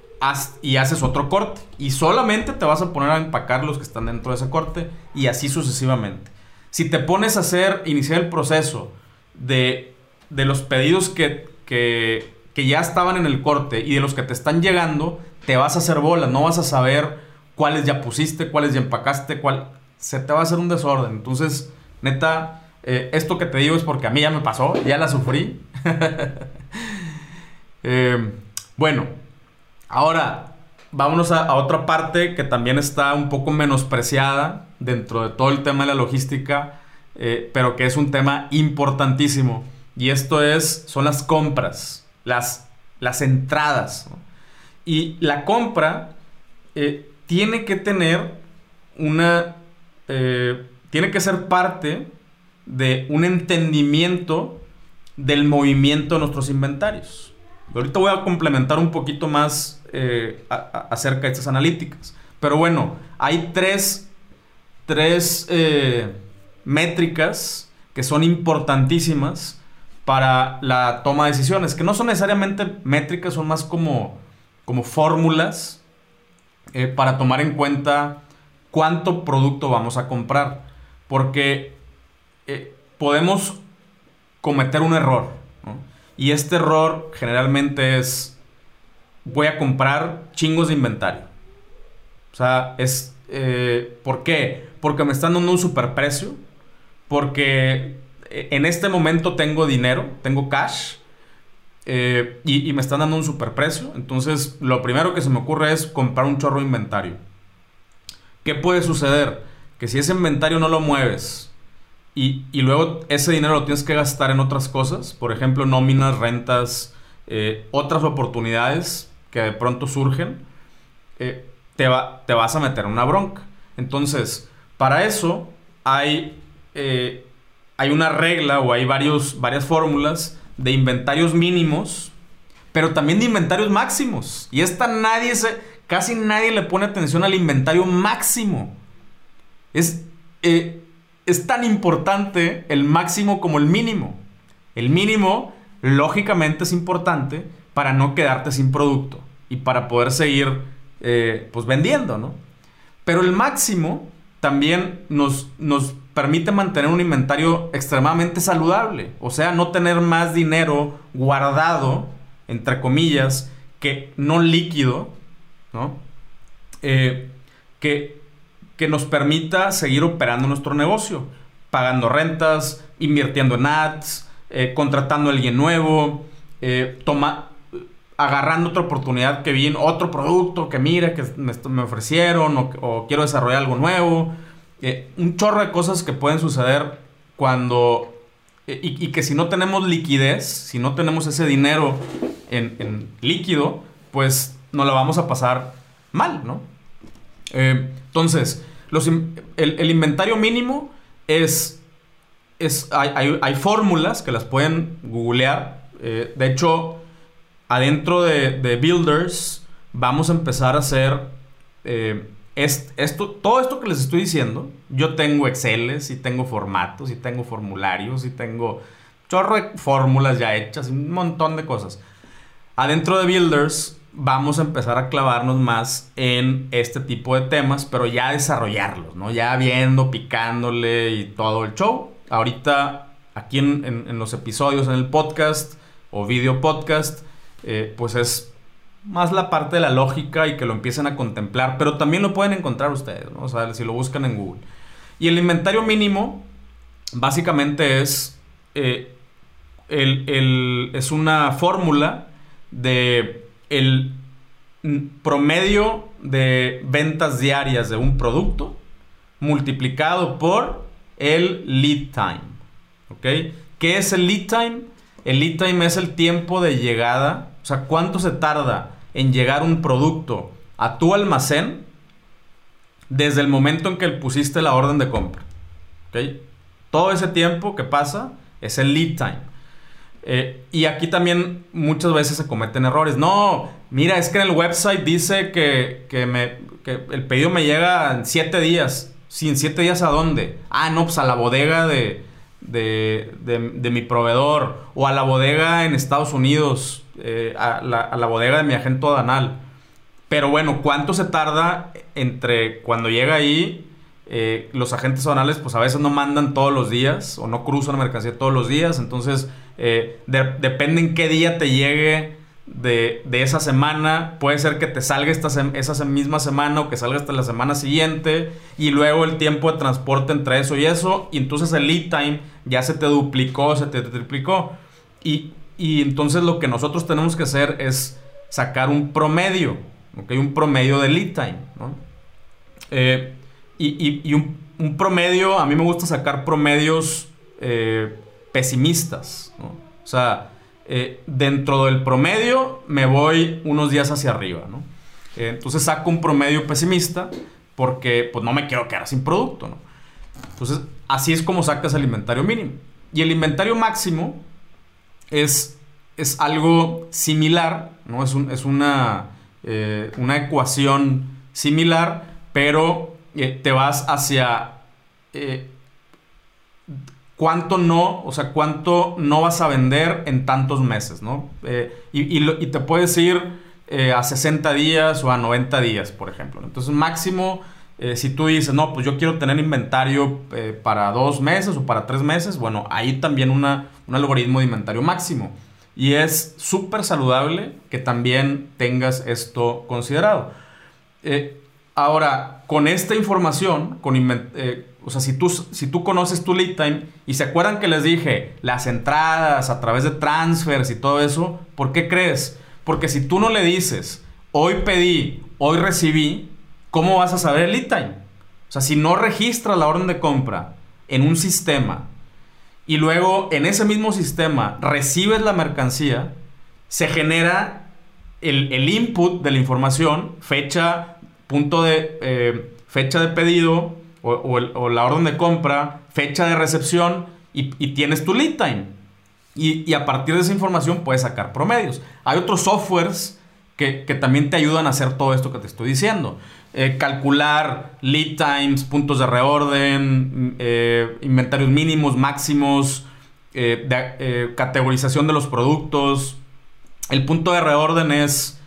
y haces otro corte. Y solamente te vas a poner a empacar los que están dentro de ese corte y así sucesivamente. Si te pones a hacer, iniciar el proceso de, de los pedidos que, que, que, ya estaban en el corte y de los que te están llegando, te vas a hacer bola, no vas a saber cuáles ya pusiste, cuáles ya empacaste, cuál... Se te va a hacer un desorden. Entonces, neta, eh, esto que te digo es porque a mí ya me pasó, ya la sufrí. *laughs* Eh, bueno, Ahora, vámonos a, otra parte que también está un poco menospreciada dentro de todo el tema de la logística, eh, pero que es un tema importantísimo. Y esto es, son las compras, las, las entradas. Y la compra eh, tiene que tener una... Eh, tiene que ser parte de un entendimiento del movimiento de nuestros inventarios. Ahorita voy a complementar un poquito más eh, acerca de estas analíticas. Pero bueno, hay tres, tres métricas que son importantísimas para la toma de decisiones, que no son necesariamente métricas, son más como, como fórmulas eh, para tomar en cuenta cuánto producto vamos a comprar. Porque podemos cometer un error. Y este error generalmente es voy a comprar chingos de inventario. O sea, es... Eh, ¿Por qué? Porque me están dando un superprecio. Porque eh, en este momento tengo dinero, tengo cash. Eh, y, me están dando un superprecio. Entonces, lo primero que se me ocurre es comprar un chorro de inventario. ¿Qué puede suceder? Que si ese inventario no lo mueves y, luego ese dinero lo tienes que gastar en otras cosas, por ejemplo, nóminas, rentas, otras oportunidades, que de pronto surgen, eh, te, va, te vas a meter en una bronca. Entonces, para eso hay, eh, hay una regla o hay varios, varias fórmulas de inventarios mínimos, pero también de inventarios máximos. Y esta nadie se, casi nadie le pone atención al inventario máximo. Es, eh, es tan importante el máximo como el mínimo. El mínimo, lógicamente, es importante para no quedarte sin producto y para poder seguir eh, pues vendiendo, ¿no? Pero el máximo también nos, nos permite mantener un inventario extremadamente saludable, o sea, no tener más dinero guardado, entre comillas, que no líquido, ¿no? Eh, que, que nos permita seguir operando nuestro negocio, pagando rentas, invirtiendo en ads, eh, contratando a alguien nuevo, toma, agarrando otra oportunidad que vi otro producto que mire, que me, ofrecieron o, quiero desarrollar algo nuevo. Eh, un chorro de cosas que pueden suceder cuando... Eh, y, que si no tenemos liquidez, si no tenemos ese dinero en, líquido, pues no lo vamos a pasar mal, ¿no? Eh, entonces, los, el, inventario mínimo es... es hay, hay fórmulas que las pueden googlear. de hecho, adentro de, Builders vamos a empezar a hacer es, esto, todo esto que les estoy diciendo, yo tengo Exceles y tengo formatos y tengo formularios y tengo chorro de fórmulas ya hechas un montón de cosas. Adentro de Builders vamos a empezar a clavarnos más en este tipo de temas, pero ya desarrollarlos, ¿no? Ya viendo, picándole y todo el show. Ahorita, aquí en, los episodios, en el podcast o video podcast, eh, pues es más la parte de la lógica y que lo empiecen a contemplar, pero también lo pueden encontrar ustedes, ¿no? O sea, si lo buscan en Google. Y el inventario mínimo, básicamente es, eh, es una fórmula de el promedio de ventas diarias de un producto multiplicado por el lead time. ¿Ok? ¿Qué es el lead time? El lead time es el tiempo de llegada, o sea, cuánto se tarda en llegar un producto a tu almacén desde el momento en que pusiste la orden de compra. ¿Ok? Todo ese tiempo que pasa es el lead time. Eh, y aquí también muchas veces se cometen errores. No, mira, es que en el website dice que, me, el pedido me llega en 7 días. ¿Sí, en 7 días a dónde? Ah, no, pues a la bodega de, de, mi proveedor. O a la bodega en Estados Unidos. Eh, a, la, bodega de mi agente aduanal. Pero bueno, ¿cuánto se tarda entre cuando llega ahí eh, los agentes zonales pues a veces no mandan todos los días o no cruzan la mercancía todos los días, entonces eh, depende en qué día te llegue de, esa semana, puede ser que te salga esta esa misma semana o que salga hasta la semana siguiente y luego el tiempo de transporte entre eso y eso. Y entonces el lead time ya se te duplicó, se te triplicó. Y, entonces lo que nosotros tenemos que hacer es sacar un promedio, ¿ok? Un promedio de lead time. Eh, y, un, promedio, a mí me gusta sacar promedios eh, pesimistas. O sea, eh, dentro del promedio me voy unos días hacia arriba, entonces saco un promedio pesimista porque pues no me quiero quedar sin producto. Entonces, así es como sacas el inventario mínimo. Y el inventario máximo es, es algo similar, ¿no? Es, es una, una ecuación similar, pero eh, te vas hacia eh, cuánto no, o sea, cuánto no vas a vender en tantos meses, ¿no? Eh, y, te puedes ir a 60 días o a 90 días, por ejemplo. Entonces, máximo, si tú dices, no, pues yo quiero tener inventario para dos meses o para tres meses, bueno, ahí también una, un algoritmo de inventario máximo. Y es súper saludable que también tengas esto considerado. Ahora, con esta información, con eh, o sea, si tú, si tú conoces tu lead time y se acuerdan que les dije las entradas a través de transfers y todo eso, ¿por qué crees? Porque si tú no le dices, hoy pedí, hoy recibí, ¿cómo vas a saber el lead time? O sea, si no registras la orden de compra en un sistema y luego en ese mismo sistema recibes la mercancía, se genera el, el input de la información, fecha, punto de eh, fecha de pedido o, la orden de compra, fecha de recepción y, tienes tu lead time. Y, a partir de esa información puedes sacar promedios. Hay otros softwares que, también te ayudan a hacer todo esto que te estoy diciendo. Eh, calcular lead times, puntos de reorden, eh, inventarios mínimos, máximos, categorización de los productos. El punto de reorden es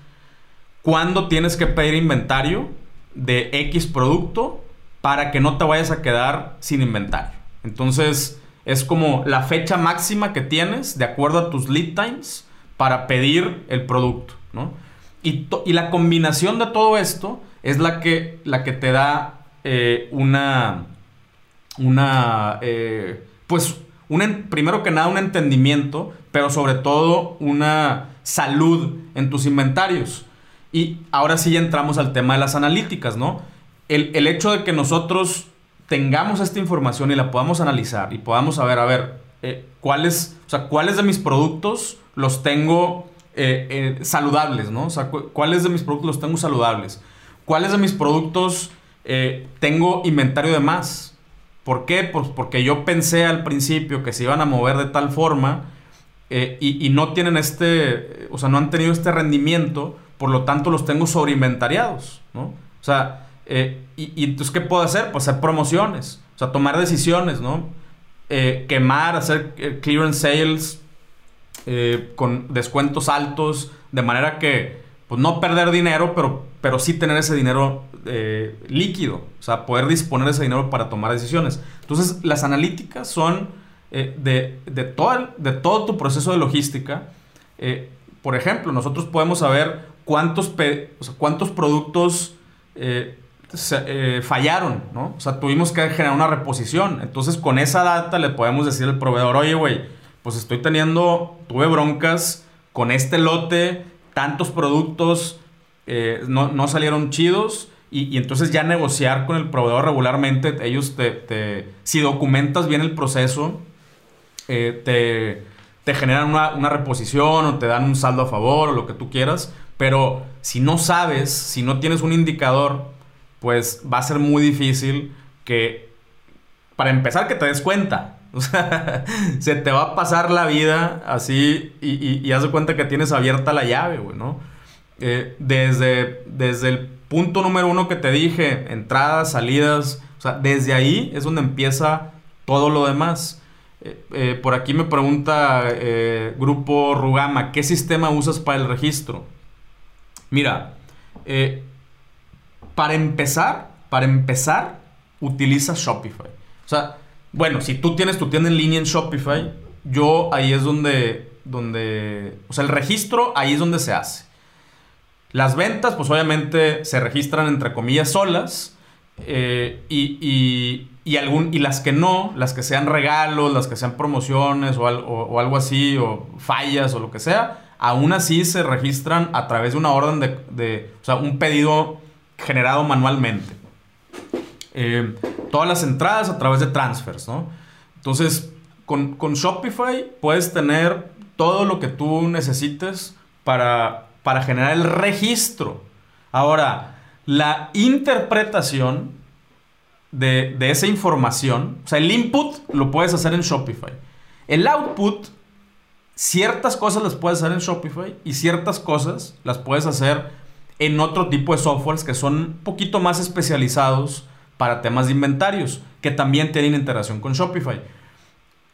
cuándo tienes que pedir inventario de X producto para que no te vayas a quedar sin inventario. Entonces, es como la fecha máxima que tienes de acuerdo a tus lead times para pedir el producto, ¿no? Y, la combinación de todo esto es la que, la que te da eh, una, una, eh, pues, un, primero que nada un entendimiento, pero sobre todo una salud en tus inventarios. Y ahora sí entramos al tema de las analíticas, ¿no? El, hecho de que nosotros tengamos esta información y la podamos analizar y podamos saber, a ver, eh, cuáles, o sea, cuáles de mis productos los tengo eh, eh, saludables, ¿no? O sea, cuáles de mis productos los tengo saludables. ¿Cuáles de mis productos tengo inventario de más? ¿Por qué? Pues porque yo pensé al principio que se iban a mover de tal forma y, y, no tienen este, o sea, no han tenido este rendimiento por lo tanto los tengo sobreinventariados, ¿no? O sea, Eh, y, entonces, ¿qué puedo hacer? Pues hacer promociones, o sea, tomar decisiones, ¿no? Eh, quemar, hacer eh, clearance sales con descuentos altos, de manera que, pues no perder dinero, pero, pero sí tener ese dinero líquido, o sea, poder disponer de ese dinero para tomar decisiones. Entonces, las analíticas son de, de, todo de todo tu proceso de logística. por ejemplo, nosotros podemos saber cuántos, cuántos productos eh, fallaron, ¿no? O sea, tuvimos que generar una reposición. Entonces, con esa data le podemos decir al proveedor, oye, güey, pues estoy teniendo, tuve broncas con este lote, tantos productos eh, no, salieron chidos. Y, entonces ya negociar con el proveedor regularmente, ellos te, si documentas bien el proceso, eh, te, te, generan una, una reposición o te dan un saldo a favor o lo que tú quieras. Pero si no sabes, si no tienes un indicador, pues va a ser muy difícil que, para empezar, que te des cuenta. *laughs* O sea, se te va a pasar la vida así y, y, haz de cuenta que tienes abierta la llave, güey, ¿no? Eh, desde, desde el punto número uno que te dije, entradas, salidas, o sea, desde ahí es donde empieza todo lo demás. Eh, eh, por aquí me pregunta Grupo Rugama, ¿qué sistema usas para el registro? Mira, para empezar, para empezar, utiliza Shopify. O sea, bueno, si tú tienes tu tienda en línea en Shopify, yo ahí es donde, donde, o sea, el registro ahí es donde se hace. Las ventas, pues obviamente se registran entre comillas solas. Eh, y, y, algún, y las que no, las que sean regalos, las que sean promociones o, algo así, o fallas o lo que sea, aún así se registran a través de una orden de, de o sea, un pedido generado manualmente. Eh, todas las entradas a través de transfers, ¿no? Entonces, con, Shopify puedes tener todo lo que tú necesites para, para generar el registro. Ahora, la interpretación de, de, esa información, o sea, el input lo puedes hacer en Shopify. El output, ciertas cosas las puedes hacer en Shopify y ciertas cosas las puedes hacer en otro tipo de softwares que son un poquito más especializados para temas de inventarios, que también tienen integración con Shopify.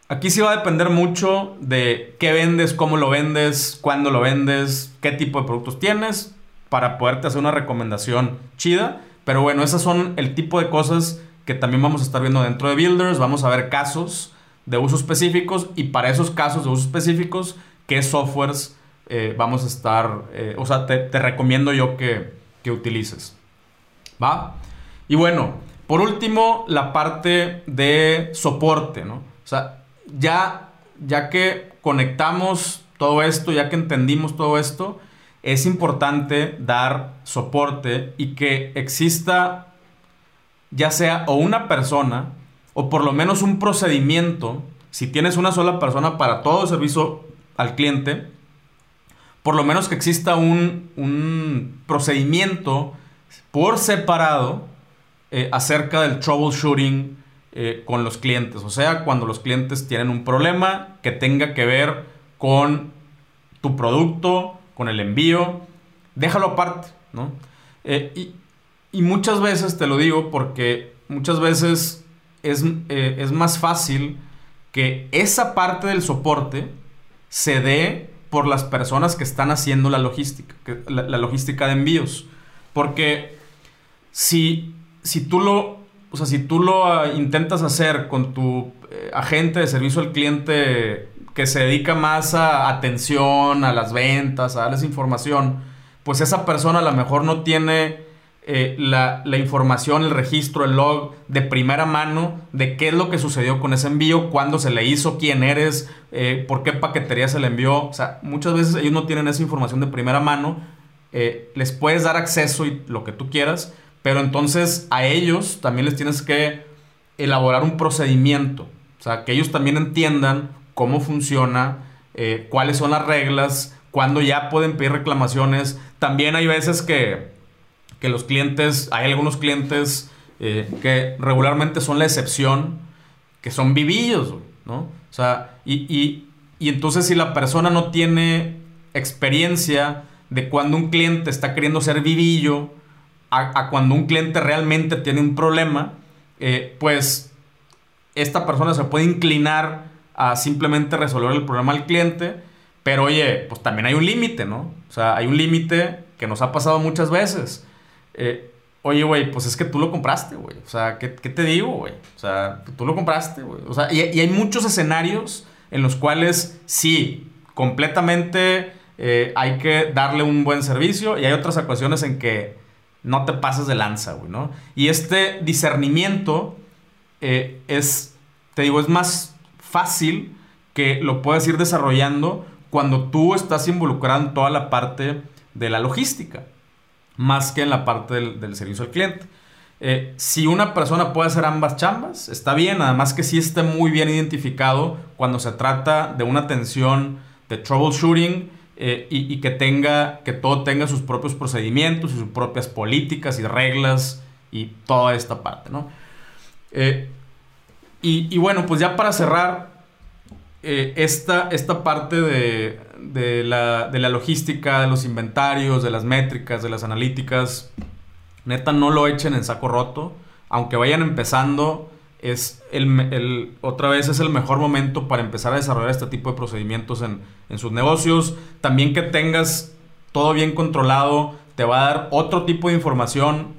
Aquí sí va a depender mucho de qué vendes, cómo lo vendes, cuándo lo vendes, qué tipo de productos tienes, para poderte hacer una recomendación chida. Pero bueno, esas son el tipo de cosas que también vamos a estar viendo dentro de Builders. Vamos a ver casos de uso específicos y para esos casos de uso específicos, qué softwares eh, vamos a estar, eh, o sea, te, recomiendo yo que, que, utilices. ¿Va? Y bueno, por último, la parte de soporte, ¿no? O sea, ya, ya que conectamos todo esto, ya que entendimos todo esto, es importante dar soporte y que exista ya sea o una persona o por lo menos un procedimiento, si tienes una sola persona para todo servicio al cliente, por lo menos que exista un, procedimiento por separado eh, acerca del troubleshooting eh, con los clientes. O sea, cuando los clientes tienen un problema que tenga que ver con tu producto, con el envío, déjalo aparte, ¿no? Eh, y, muchas veces te lo digo porque muchas veces es, es más fácil que esa parte del soporte se dé por las personas que están haciendo la logística, la, logística de envíos. Porque si, si tú lo, o sea, si tú lo ah, intentas hacer con tu eh, agente de servicio al cliente que se dedica más a atención, a las ventas, a darles información, pues esa persona a lo mejor no tiene eh, la, información, el registro, el log de primera mano de qué es lo que sucedió con ese envío, cuándo se le hizo, quién eres, eh, por qué paquetería se le envió. O sea, muchas veces ellos no tienen esa información de primera mano. Les puedes dar acceso y lo que tú quieras, pero entonces a ellos también les tienes que elaborar un procedimiento. O sea, que ellos también entiendan cómo funciona, cuáles son las reglas, cuándo ya pueden pedir reclamaciones. También hay veces que que los clientes, hay algunos clientes eh, que regularmente son la excepción, que son vivillos, ¿no? O sea, y, entonces si la persona no tiene experiencia de cuando un cliente está queriendo ser vivillo, a, cuando un cliente realmente tiene un problema, eh, pues esta persona se puede inclinar a simplemente resolver el problema al cliente, pero oye, pues también hay un límite, ¿no? O sea, hay un límite que nos ha pasado muchas veces. Eh, oye, güey, pues es que tú lo compraste, güey. O sea, ¿qué, te digo, güey? O sea, tú lo compraste, güey. O sea, y, hay muchos escenarios en los cuales sí, completamente eh, hay que darle un buen servicio y hay otras ocasiones en que no te pases de lanza, güey, ¿no? Y este discernimiento eh, es, te digo, es más fácil que lo puedas ir desarrollando cuando tú estás involucrado en toda la parte de la logística, más que en la parte del, servicio al cliente. Eh, si una persona puede hacer ambas chambas, está bien, además que sí esté muy bien identificado cuando se trata de una atención de troubleshooting eh, y, que tenga, que todo tenga sus propios procedimientos y sus propias políticas y reglas y toda esta parte, ¿no? Eh, y, bueno, pues ya para cerrar eh, esta, esta parte de, de, la, de la logística, de los inventarios, de las métricas, de las analíticas, neta no lo echen en saco roto, aunque vayan empezando es el, otra vez es el mejor momento para empezar a desarrollar este tipo de procedimientos en, en, sus negocios. También que tengas todo bien controlado, te va a dar otro tipo de información,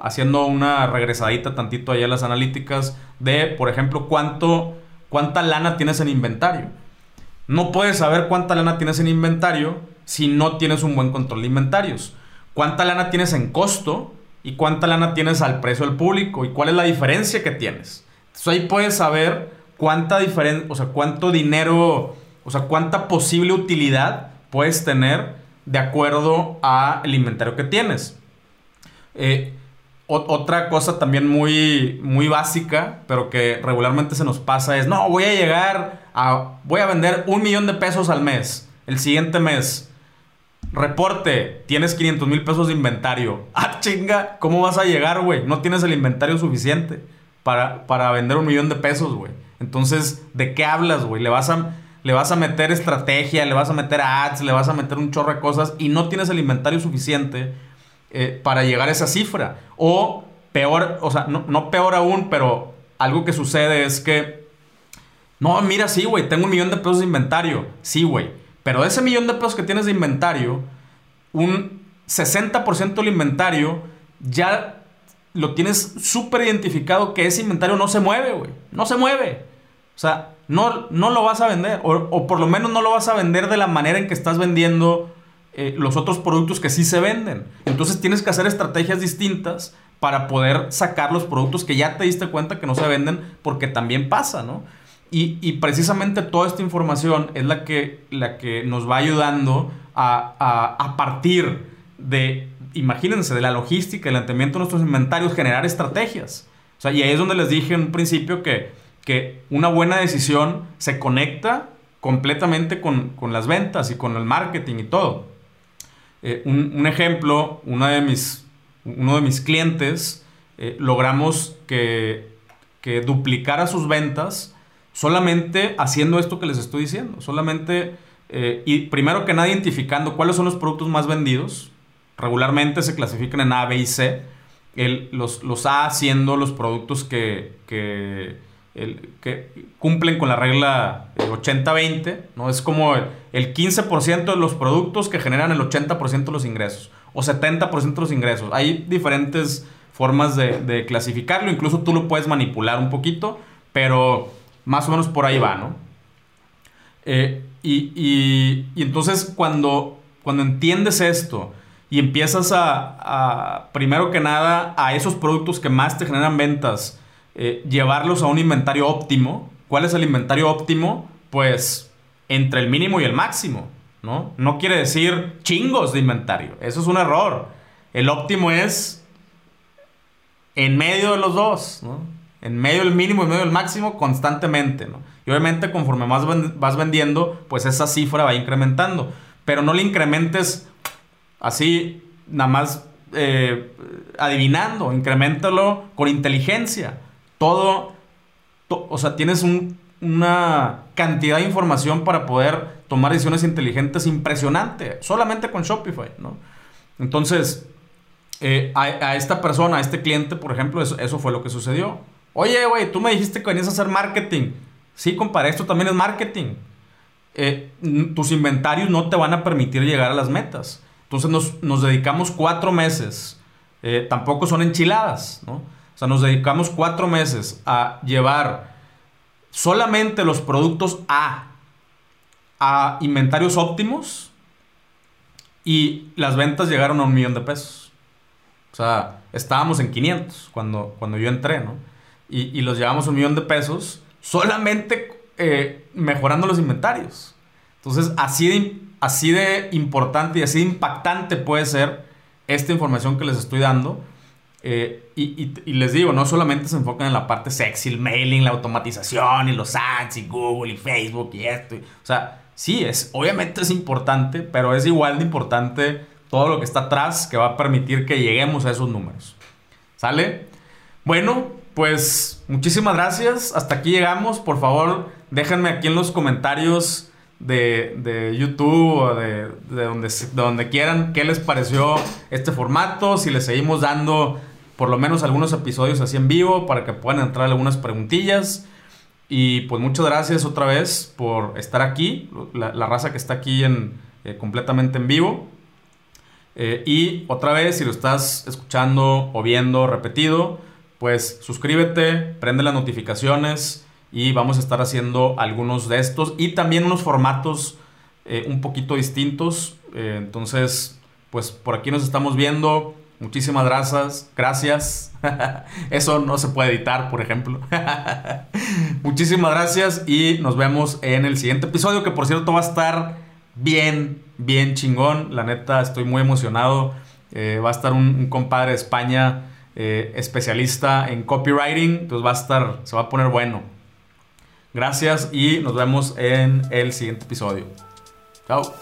haciendo una regresadita tantito allá a las analíticas de, por ejemplo, cuánto, cuánta lana tienes en inventario. No puedes saber cuánta lana tienes en inventario si no tienes un buen control de inventarios. Cuánta lana tienes en costo y cuánta lana tienes al precio del público y cuál es la diferencia que tienes. Entonces ahí puedes saber cuánta diferencia, o sea, cuánto dinero, o sea, cuánta posible utilidad puedes tener de acuerdo al inventario que tienes. Eh, otra cosa también muy, muy básica, pero que regularmente se nos pasa es, no, voy a llegar a, voy a vender un millón de pesos al mes, el siguiente mes. Reporte, tienes 500 mil pesos de inventario. *laughs* Ah, chinga, ¿cómo vas a llegar, güey? No tienes el inventario suficiente para, para vender un millón de pesos, güey. Entonces, ¿de qué hablas, güey? Le vas a... Le vas a meter estrategia, le vas a meter ads, le vas a meter un chorro de cosas y no tienes el inventario suficiente eh, para llegar a esa cifra. O peor, o sea, no, no peor aún, pero algo que sucede es que, no, mira, sí, güey, tengo un millón de pesos de inventario. Sí, güey. Pero de ese millón de pesos que tienes de inventario, un 60% del inventario ya lo tienes súper identificado que ese inventario no se mueve, güey. No se mueve. O sea, no, no lo vas a vender. O, por lo menos no lo vas a vender de la manera en que estás vendiendo eh, los otros productos que sí se venden. Entonces tienes que hacer estrategias distintas para poder sacar los productos que ya te diste cuenta que no se venden porque también pasa, ¿no? Y, precisamente toda esta información es la que, la que nos va ayudando a, a, partir de, imagínense, de la logística, el entendimiento de nuestros inventarios, generar estrategias. O sea, y ahí es donde les dije en un principio que, que una buena decisión se conecta completamente con, con las ventas y con el marketing y todo. Eh, un, ejemplo, una de mis, uno de mis clientes eh, logramos que, que duplicara sus ventas solamente haciendo esto que les estoy diciendo, solamente, eh, y primero que nada identificando cuáles son los productos más vendidos, regularmente se clasifican en A, B y C, los, los, A siendo los productos que, que, cumplen con la regla 80-20, ¿no? Es como el, 15% de los productos que generan el 80% de los ingresos, o 70% de los ingresos. Hay diferentes formas de clasificarlo, incluso tú lo puedes manipular un poquito, pero más o menos por ahí va, ¿no? Eh, y, entonces cuando, cuando entiendes esto y empiezas a, primero que nada, a esos productos que más te generan ventas, eh, llevarlos a un inventario óptimo. ¿Cuál es el inventario óptimo? Pues entre el mínimo y el máximo, ¿no? No quiere decir chingos de inventario. Eso es un error. El óptimo es en medio de los dos, ¿no? En medio del mínimo y medio del máximo constantemente, ¿no? Y obviamente conforme más vas vendiendo, pues esa cifra va incrementando. Pero no le incrementes así, nada más eh, adivinando, incrementalo con inteligencia. Todo, o sea, tienes una cantidad de información para poder tomar decisiones inteligentes impresionante, solamente con Shopify, ¿no? Entonces, eh, a, esta persona, a este cliente, por ejemplo, eso, fue lo que sucedió. Oye, güey, tú me dijiste que venías a hacer marketing. Sí, compadre, esto también es marketing. Eh, tus inventarios no te van a permitir llegar a las metas. Entonces nos, dedicamos cuatro meses. Eh, tampoco son enchiladas, ¿no? O sea, nos dedicamos cuatro meses a llevar solamente los productos A a inventarios óptimos y las ventas llegaron a un millón de pesos. O sea, estábamos en 500 cuando, cuando yo entré, ¿no? Y, los llevamos un millón de pesos solamente eh, mejorando los inventarios. Entonces, así de, así de importante y así de impactante puede ser esta información que les estoy dando. Eh, y, y, les digo, no solamente se enfocan en la parte sexy, el mailing, la automatización y los ads y Google y Facebook y esto. O sea, sí, es, obviamente es importante, pero es igual de importante todo lo que está atrás que va a permitir que lleguemos a esos números. ¿Sale? Bueno, pues muchísimas gracias. Hasta aquí llegamos. Por favor, déjenme aquí en los comentarios de, YouTube o de, donde, de donde quieran qué les pareció este formato. Si les seguimos dando por lo menos algunos episodios así en vivo para que puedan entrar algunas preguntillas. Y pues muchas gracias otra vez por estar aquí, la, raza que está aquí en, eh, completamente en vivo. Eh, y otra vez, si lo estás escuchando o viendo repetido, pues suscríbete, prende las notificaciones y vamos a estar haciendo algunos de estos y también unos formatos eh, un poquito distintos. entonces, pues por aquí nos estamos viendo. Muchísimas gracias. Gracias. *laughs* Eso no se puede editar, por ejemplo. *laughs* Muchísimas gracias y nos vemos en el siguiente episodio, que por cierto va a estar bien, bien chingón. La neta, estoy muy emocionado. Eh, va a estar un, compadre de España eh, especialista en copywriting. Entonces va a estar, se va a poner bueno. Gracias y nos vemos en el siguiente episodio. Chao.